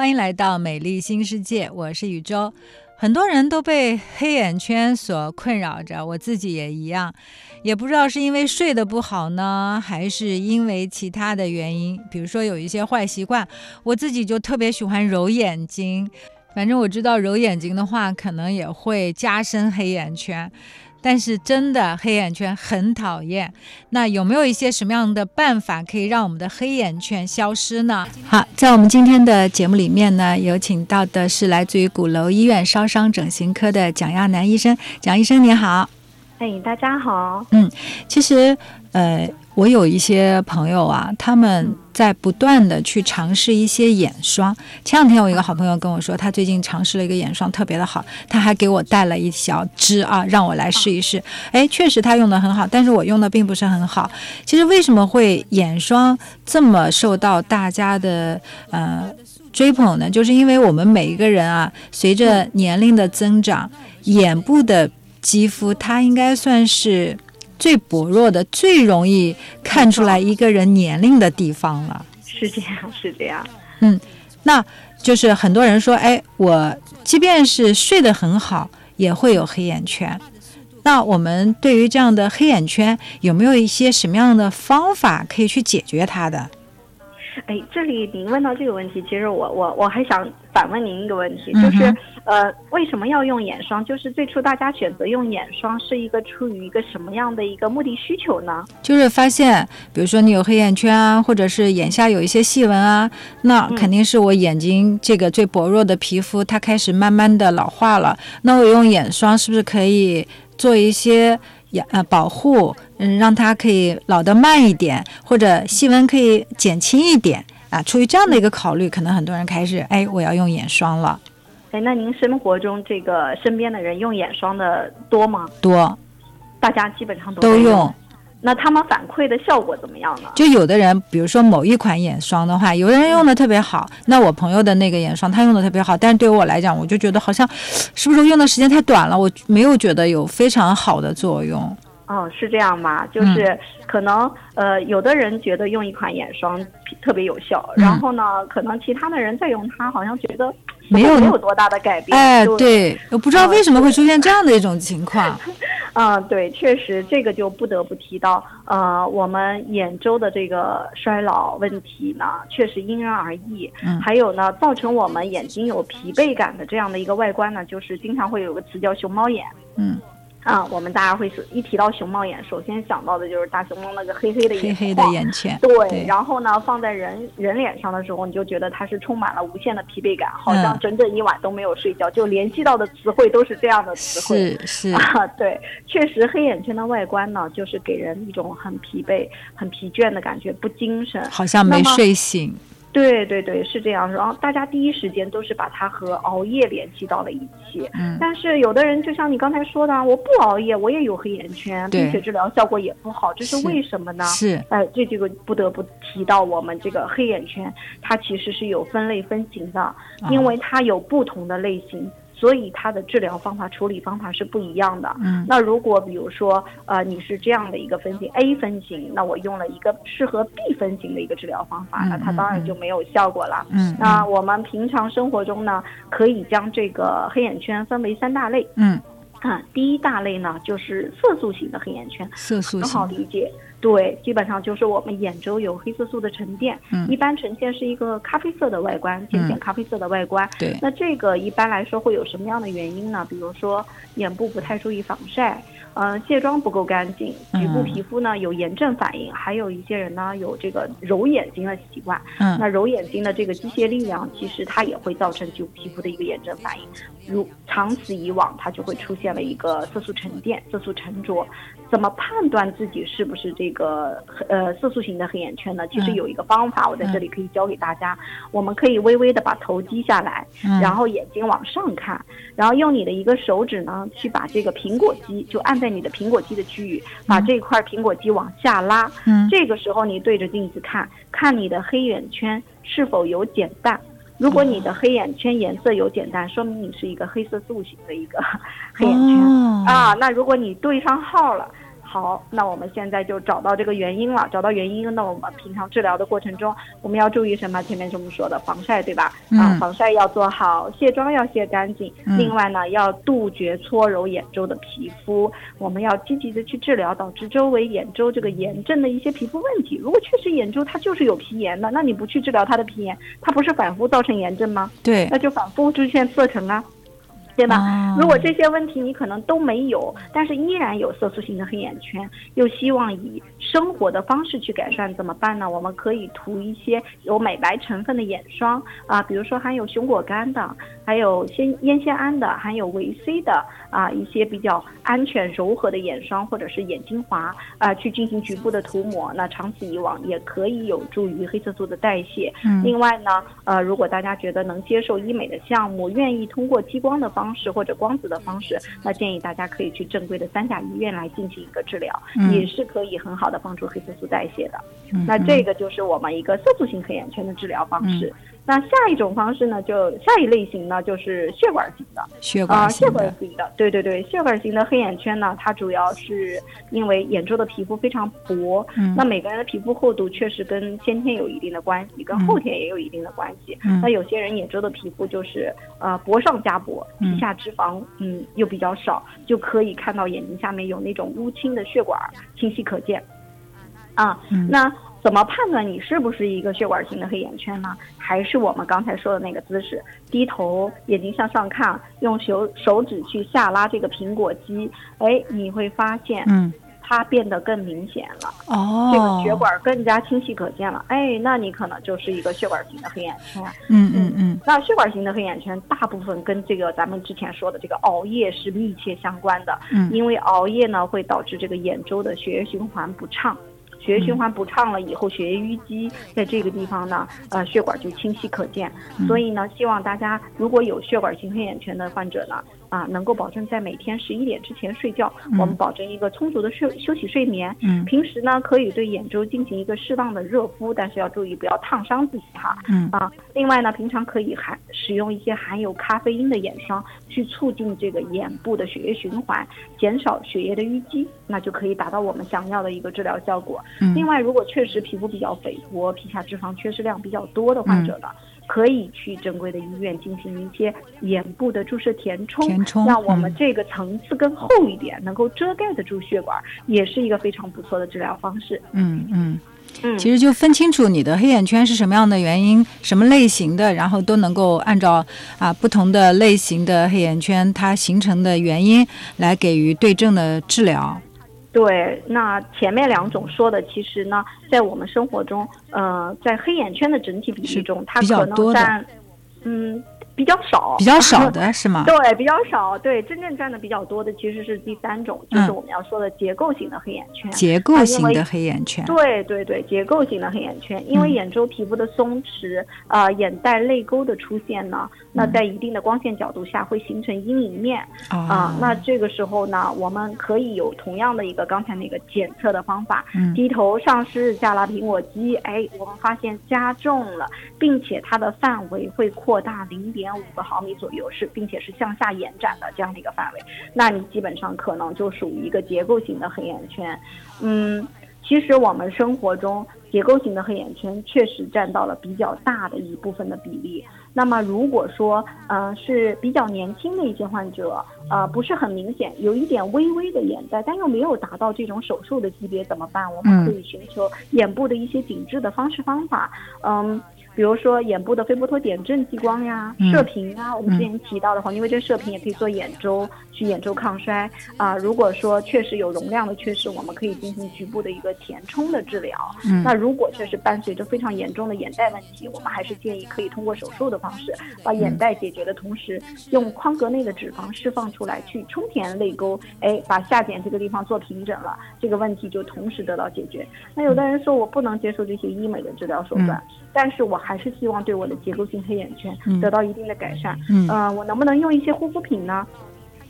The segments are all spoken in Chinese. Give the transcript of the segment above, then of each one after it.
欢迎来到美丽新世界，我是宇宙。很多人都被黑眼圈所困扰着，我自己也一样，也不知道是因为睡得不好呢，还是因为其他的原因。比如说有一些坏习惯，我自己就特别喜欢揉眼睛，反正我知道揉眼睛的话，可能也会加深黑眼圈。但是真的黑眼圈很讨厌，那有没有一些什么样的办法可以让我们的黑眼圈消失呢？好，在我们今天的节目里面呢，有请到的是来自于鼓楼医院烧伤整形科的蒋亚楠医生。蒋医生你好，哎，大家好。嗯，其实呃。我有一些朋友啊，他们在不断的去尝试一些眼霜。前两天我一个好朋友跟我说，他最近尝试了一个眼霜，特别的好，他还给我带了一小支啊，让我来试一试。哎，确实他用的很好，但是我用的并不是很好。其实为什么会眼霜这么受到大家的呃追捧呢？就是因为我们每一个人啊，随着年龄的增长，眼部的肌肤它应该算是。最薄弱的、最容易看出来一个人年龄的地方了，是这样，是这样。嗯，那就是很多人说，哎，我即便是睡得很好，也会有黑眼圈。那我们对于这样的黑眼圈，有没有一些什么样的方法可以去解决它的？哎，这里您问到这个问题，其实我我我还想反问您一个问题，就是呃，为什么要用眼霜？就是最初大家选择用眼霜是一个出于一个什么样的一个目的需求呢？就是发现，比如说你有黑眼圈啊，或者是眼下有一些细纹啊，那肯定是我眼睛这个最薄弱的皮肤它开始慢慢的老化了。那我用眼霜是不是可以做一些？养呃保护，嗯，让它可以老得慢一点，或者细纹可以减轻一点啊。出于这样的一个考虑，可能很多人开始，哎，我要用眼霜了。哎，那您生活中这个身边的人用眼霜的多吗？多，大家基本上都用。那他们反馈的效果怎么样呢？就有的人，比如说某一款眼霜的话，有的人用的特别好。那我朋友的那个眼霜，他用的特别好，但是对于我来讲，我就觉得好像，是不是用的时间太短了？我没有觉得有非常好的作用。哦，是这样吗？就是可能呃，有的人觉得用一款眼霜特别有效，然后呢，可能其他的人在用它，好像觉得没有没有多大的改变。哎，对，我不知道为什么会出现这样的一种情况。嗯，对，确实这个就不得不提到，呃，我们眼周的这个衰老问题呢，确实因人而异。嗯，还有呢，造成我们眼睛有疲惫感的这样的一个外观呢，就是经常会有个词叫熊猫眼。嗯。啊，我们大家会是一提到熊猫眼，首先想到的就是大熊猫那个黑黑的眼黑黑的眼圈。对，然后呢，放在人人脸上的时候，你就觉得它是充满了无限的疲惫感，好像整整一晚都没有睡觉。就联系到的词汇都是这样的词汇。是是啊，对，确实黑眼圈的外观呢，就是给人一种很疲惫、很疲倦的感觉，不精神，好像没睡醒。对对对，是这样。然后大家第一时间都是把它和熬夜联系到了一起。嗯。但是有的人就像你刚才说的，我不熬夜，我也有黑眼圈，并且治疗效果也不好，这是为什么呢？是。哎，这这个不得不提到我们这个黑眼圈，它其实是有分类分型的，因为它有不同的类型。所以它的治疗方法、处理方法是不一样的。嗯，那如果比如说，呃，你是这样的一个分型 A 分型，那我用了一个适合 B 分型的一个治疗方法，那它当然就没有效果了。嗯，那我们平常生活中呢，可以将这个黑眼圈分为三大类。嗯，啊，第一大类呢就是色素型的黑眼圈，色素很好理解。对，基本上就是我们眼周有黑色素的沉淀，嗯，一般呈现是一个咖啡色的外观，浅浅咖啡色的外观。对，那这个一般来说会有什么样的原因呢？比如说眼部不太注意防晒。嗯，卸妆不够干净，局部皮肤呢有炎症反应，还有一些人呢有这个揉眼睛的习惯。嗯，那揉眼睛的这个机械力量，其实它也会造成局部皮肤的一个炎症反应。如长此以往，它就会出现了一个色素沉淀、色素沉着。怎么判断自己是不是这个呃色素型的黑眼圈呢？其实有一个方法，我在这里可以教给大家。我们可以微微的把头低下来，然后眼睛往上看，然后用你的一个手指呢去把这个苹果肌就按在你的苹果肌的区域，把这块苹果肌往下拉。嗯，这个时候你对着镜子看看你的黑眼圈是否有减淡。如果你的黑眼圈颜色有减淡，说明你是一个黑色素型的一个黑眼圈啊。那如果你对上号了。好，那我们现在就找到这个原因了。找到原因，那我们平常治疗的过程中，我们要注意什么？前面是我们说的防晒，对吧？啊，防晒要做好，卸妆要卸干净。另外呢，要杜绝搓揉眼周的皮肤。我们要积极的去治疗导致周围眼周这个炎症的一些皮肤问题。如果确实眼周它就是有皮炎的，那你不去治疗它的皮炎，它不是反复造成炎症吗？对，那就反复出现色沉啊。对吧？如果这些问题你可能都没有，但是依然有色素性的黑眼圈，又希望以生活的方式去改善，怎么办呢？我们可以涂一些有美白成分的眼霜啊，比如说含有熊果苷的，还有先烟酰胺的，含有维 C 的啊，一些比较安全柔和的眼霜或者是眼精华啊，去进行局部的涂抹。那长此以往也可以有助于黑色素的代谢。另外呢，呃，如果大家觉得能接受医美的项目，愿意通过激光的方式或者光子的方式，那建议大家可以去正规的三甲医院来进行一个治疗，也是可以很好的帮助黑色素代谢的。那这个就是我们一个色素性黑眼圈的治疗方式。那下一种方式呢，就下一类型呢，就是血管型的，血管型的，血管型的，对对对，血管型的黑眼圈呢，它主要是因为眼周的皮肤非常薄，嗯，那每个人的皮肤厚度确实跟先天有一定的关系，跟后天也有一定的关系，嗯，那有些人眼周的皮肤就是呃薄上加薄，皮下脂肪嗯又比较少，就可以看到眼睛下面有那种乌青的血管清晰可见，啊，那。怎么判断你是不是一个血管型的黑眼圈呢？还是我们刚才说的那个姿势，低头，眼睛向上看，用手手指去下拉这个苹果肌，哎，你会发现，嗯，它变得更明显了，哦，这个血管更加清晰可见了，哎，那你可能就是一个血管型的黑眼圈，嗯嗯嗯。那血管型的黑眼圈大部分跟这个咱们之前说的这个熬夜是密切相关的，嗯，因为熬夜呢会导致这个眼周的血液循环不畅。血液循环不畅了以后，血液淤积在这个地方呢，呃，血管就清晰可见。所以呢，希望大家如果有血管型黑眼圈的患者呢。啊，能够保证在每天十一点之前睡觉，我们保证一个充足的睡休息睡眠。嗯，平时呢可以对眼周进行一个适当的热敷，但是要注意不要烫伤自己哈。嗯啊，另外呢，平常可以含使用一些含有咖啡因的眼霜，去促进这个眼部的血液循环，减少血液的淤积，那就可以达到我们想要的一个治疗效果。嗯，另外，如果确实皮肤比较肥薄，皮下脂肪缺失量比较多的患者呢？可以去正规的医院进行一些眼部的注射填充，填充让我们这个层次更厚一点，能够遮盖得住血管，也是一个非常不错的治疗方式。嗯嗯嗯，其实就分清楚你的黑眼圈是什么样的原因，什么类型的，然后都能够按照啊不同的类型的黑眼圈它形成的原因来给予对症的治疗。对，那前面两种说的，其实呢，在我们生活中，呃，在黑眼圈的整体比例中，它可能占，嗯。比较少，比较少的 是吗？对，比较少。对，真正占的比较多的其实是第三种，就是我们要说的结构型的黑眼圈。结构型的黑眼圈。对对对，结构型的黑眼圈，因为眼周皮肤的松弛，啊，眼袋泪沟的出现呢，那在一定的光线角度下会形成阴影面啊。那这个时候呢，我们可以有同样的一个刚才那个检测的方法，低头上视下拉苹果肌，哎，我们发现加重了，并且它的范围会扩大零点。五个毫米左右是，并且是向下延展的这样的一个范围，那你基本上可能就属于一个结构型的黑眼圈。嗯，其实我们生活中结构型的黑眼圈确实占到了比较大的一部分的比例。那么如果说，呃，是比较年轻的一些患者，呃，不是很明显，有一点微微的眼袋，但又没有达到这种手术的级别，怎么办？我们可以寻求眼部的一些紧致的方式方法。嗯。比如说眼部的菲波托点阵激光呀、射频啊，我们之前提到的话，因为这射频也可以做眼周，去眼周抗衰啊。如果说确实有容量的缺失，我们可以进行局部的一个填充的治疗。那如果确实伴随着非常严重的眼袋问题，我们还是建议可以通过手术的方式把眼袋解决的同时，用眶格内的脂肪释放出来去充填泪沟，哎，把下睑这个地方做平整了，这个问题就同时得到解决。那有的人说我不能接受这些医美的治疗手段，但是我。还是希望对我的结构性黑眼圈得到一定的改善。嗯，呃，我能不能用一些护肤品呢？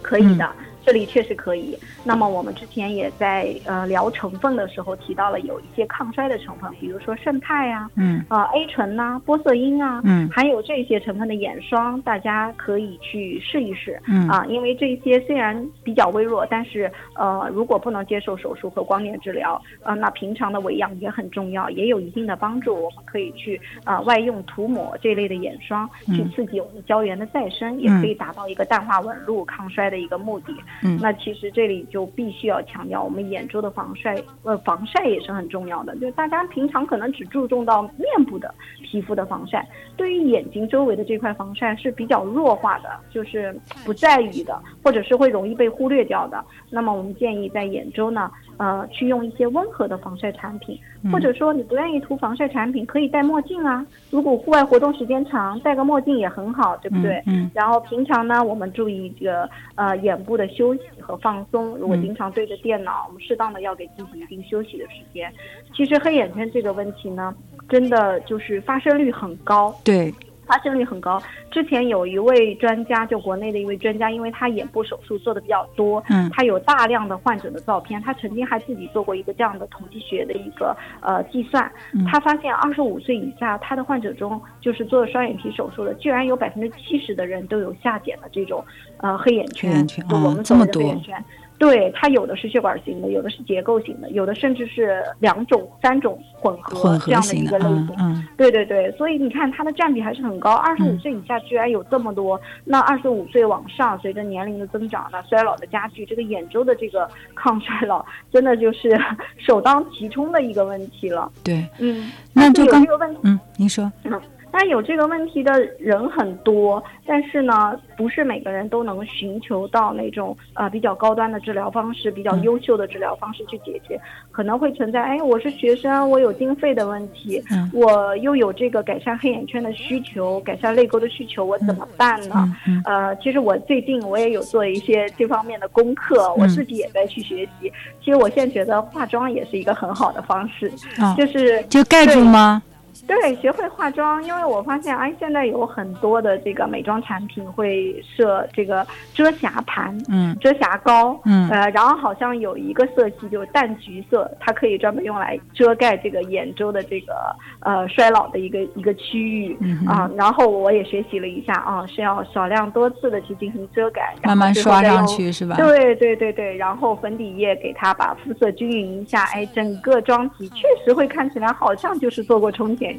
可以的。这里确实可以。那么我们之前也在呃聊成分的时候提到了有一些抗衰的成分，比如说胜肽啊，嗯呃 A 醇呐、玻色因啊，嗯还有这些成分的眼霜，大家可以去试一试。嗯啊，因为这些虽然比较微弱，但是呃，如果不能接受手术和光电治疗，呃，那平常的维养也很重要，也有一定的帮助。我们可以去呃外用涂抹这类的眼霜，去嗯刺激我们胶原的再生，也可以达到一个淡化纹路、抗衰的一个目的。嗯那其实这里就必须要强调，我们眼周的防晒，呃，防晒也是很重要的。就大家平常可能只注重到面部的皮肤的防晒，对于眼睛周围的这块防晒是比较弱化的，就是不在于的，或者是会容易被忽略掉的。那么我们建议在眼周呢，呃，去用一些温和的防晒产品，或者说你不愿意涂防晒产品，可以戴墨镜啊。如果户外活动时间长，戴个墨镜也很好，对不对？嗯然后平常呢，我们注意这个呃眼部的休息和放松。如果嗯经常对着电脑，我们适当的要给自己一定休息的时间。其实黑眼圈这个问题呢，真的就是发生率很高。对，发生率很高。之前有一位专家，就国内的一位专家，因为他眼部手术做的比较多，嗯他有大量的患者的照片，他曾经还自己做过一个这样的统计学的一个呃计算，嗯他发现二十五岁以下他的患者中，就是做双眼皮手术的，居然有百分之七十的人都有下睑的这种呃黑眼圈，黑眼圈就我哦们所谓的这么多黑眼圈。对，它有的是血管型的，有的是结构型的，有的甚至是两种、三种混合这样的一，个类型。嗯嗯对对对，所以你看它的占比还是很高，二十五嗯岁以下居然有这么多。那二十五岁往上，随着年龄的增长那，衰老的加剧，这个眼周的这个抗衰老真的就是首当其冲的一个问题了。对，嗯，那就刚有这个问题，嗯，您说，嗯，当然有这个问题的人很多，但是呢，不是每个人都能寻求到那种呃比较高端的治疗方式、比较嗯。优秀的治疗方式去解决，可能会存在，哎，我是学生，我有经费的问题，嗯。我又有这个改善黑眼圈的需求、改善泪沟的需求，我怎么办呢？嗯嗯。呃，其实我最近我也有做一些这方面的功课，我嗯自己也在去学习。其实我现在觉得化妆也是一个很好的方式，啊，就是就盖住吗？对，学会化妆，因为我发现，哎，现在有很多的这个美妆产品会设这个遮瑕盘、嗯遮瑕膏，嗯呃，然后好像有一个色系就是淡橘色，它可以专门用来遮盖这个眼周的这个呃衰老的一个一个区域嗯哼啊。然后我也学习了一下啊，是要少量多次的去进行遮盖，慢慢刷上去是吧？对对对对，然后粉底液给它把肤色均匀一下，哎，整个妆体确实会看起来好像就是做过冲剪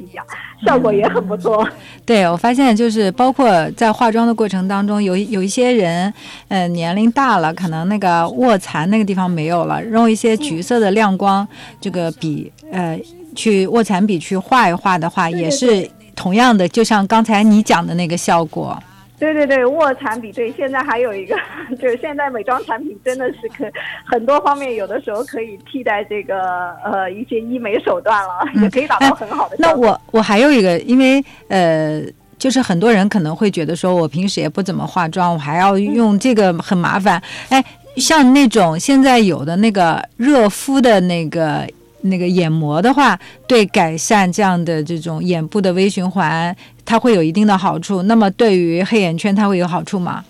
效果也很不错。对，我发现就是包括在化妆的过程当中，有有一些人，呃，年龄大了，可能那个卧蚕那个地方没有了，用一些橘色的亮光这个笔，呃，去卧蚕笔去画一画的话，对对也是同样的，就像刚才你讲的那个效果。对对对，卧蚕比对，现在还有一个，就是现在美妆产品真的是可很多方面，有的时候可以替代这个呃一些医美手段了，嗯也可以达到很好的那效果。我我还有一个，因为呃。就是很多人可能会觉得说，我平时也不怎么化妆，我还要用这个很麻烦。哎，像那种现在有的那个热敷的那个那个眼膜的话，对改善这样的这种眼部的微循环，它会有一定的好处。那么对于黑眼圈，它会有好处吗？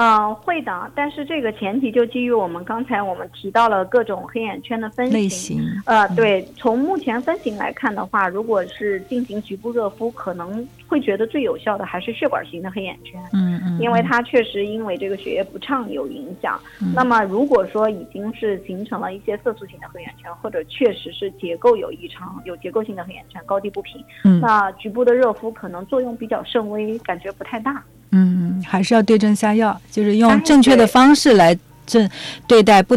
嗯，会的，但是这个前提就基于我们刚才我们提到了各种黑眼圈的分类型。呃，对，从目前分型来看的话，如果是进行局部热敷，可能会觉得最有效的还是血管型的黑眼圈。嗯嗯，因为它确实因为这个血液不畅有影响。嗯那么如果说已经是形成了一些色素型的黑眼圈，或者确实是结构有异常，有结构性的黑眼圈高低不平，嗯那局部的热敷可能作用比较甚微，感觉不太大。嗯，还是要对症下药，就是用哎正确的方式来正对待不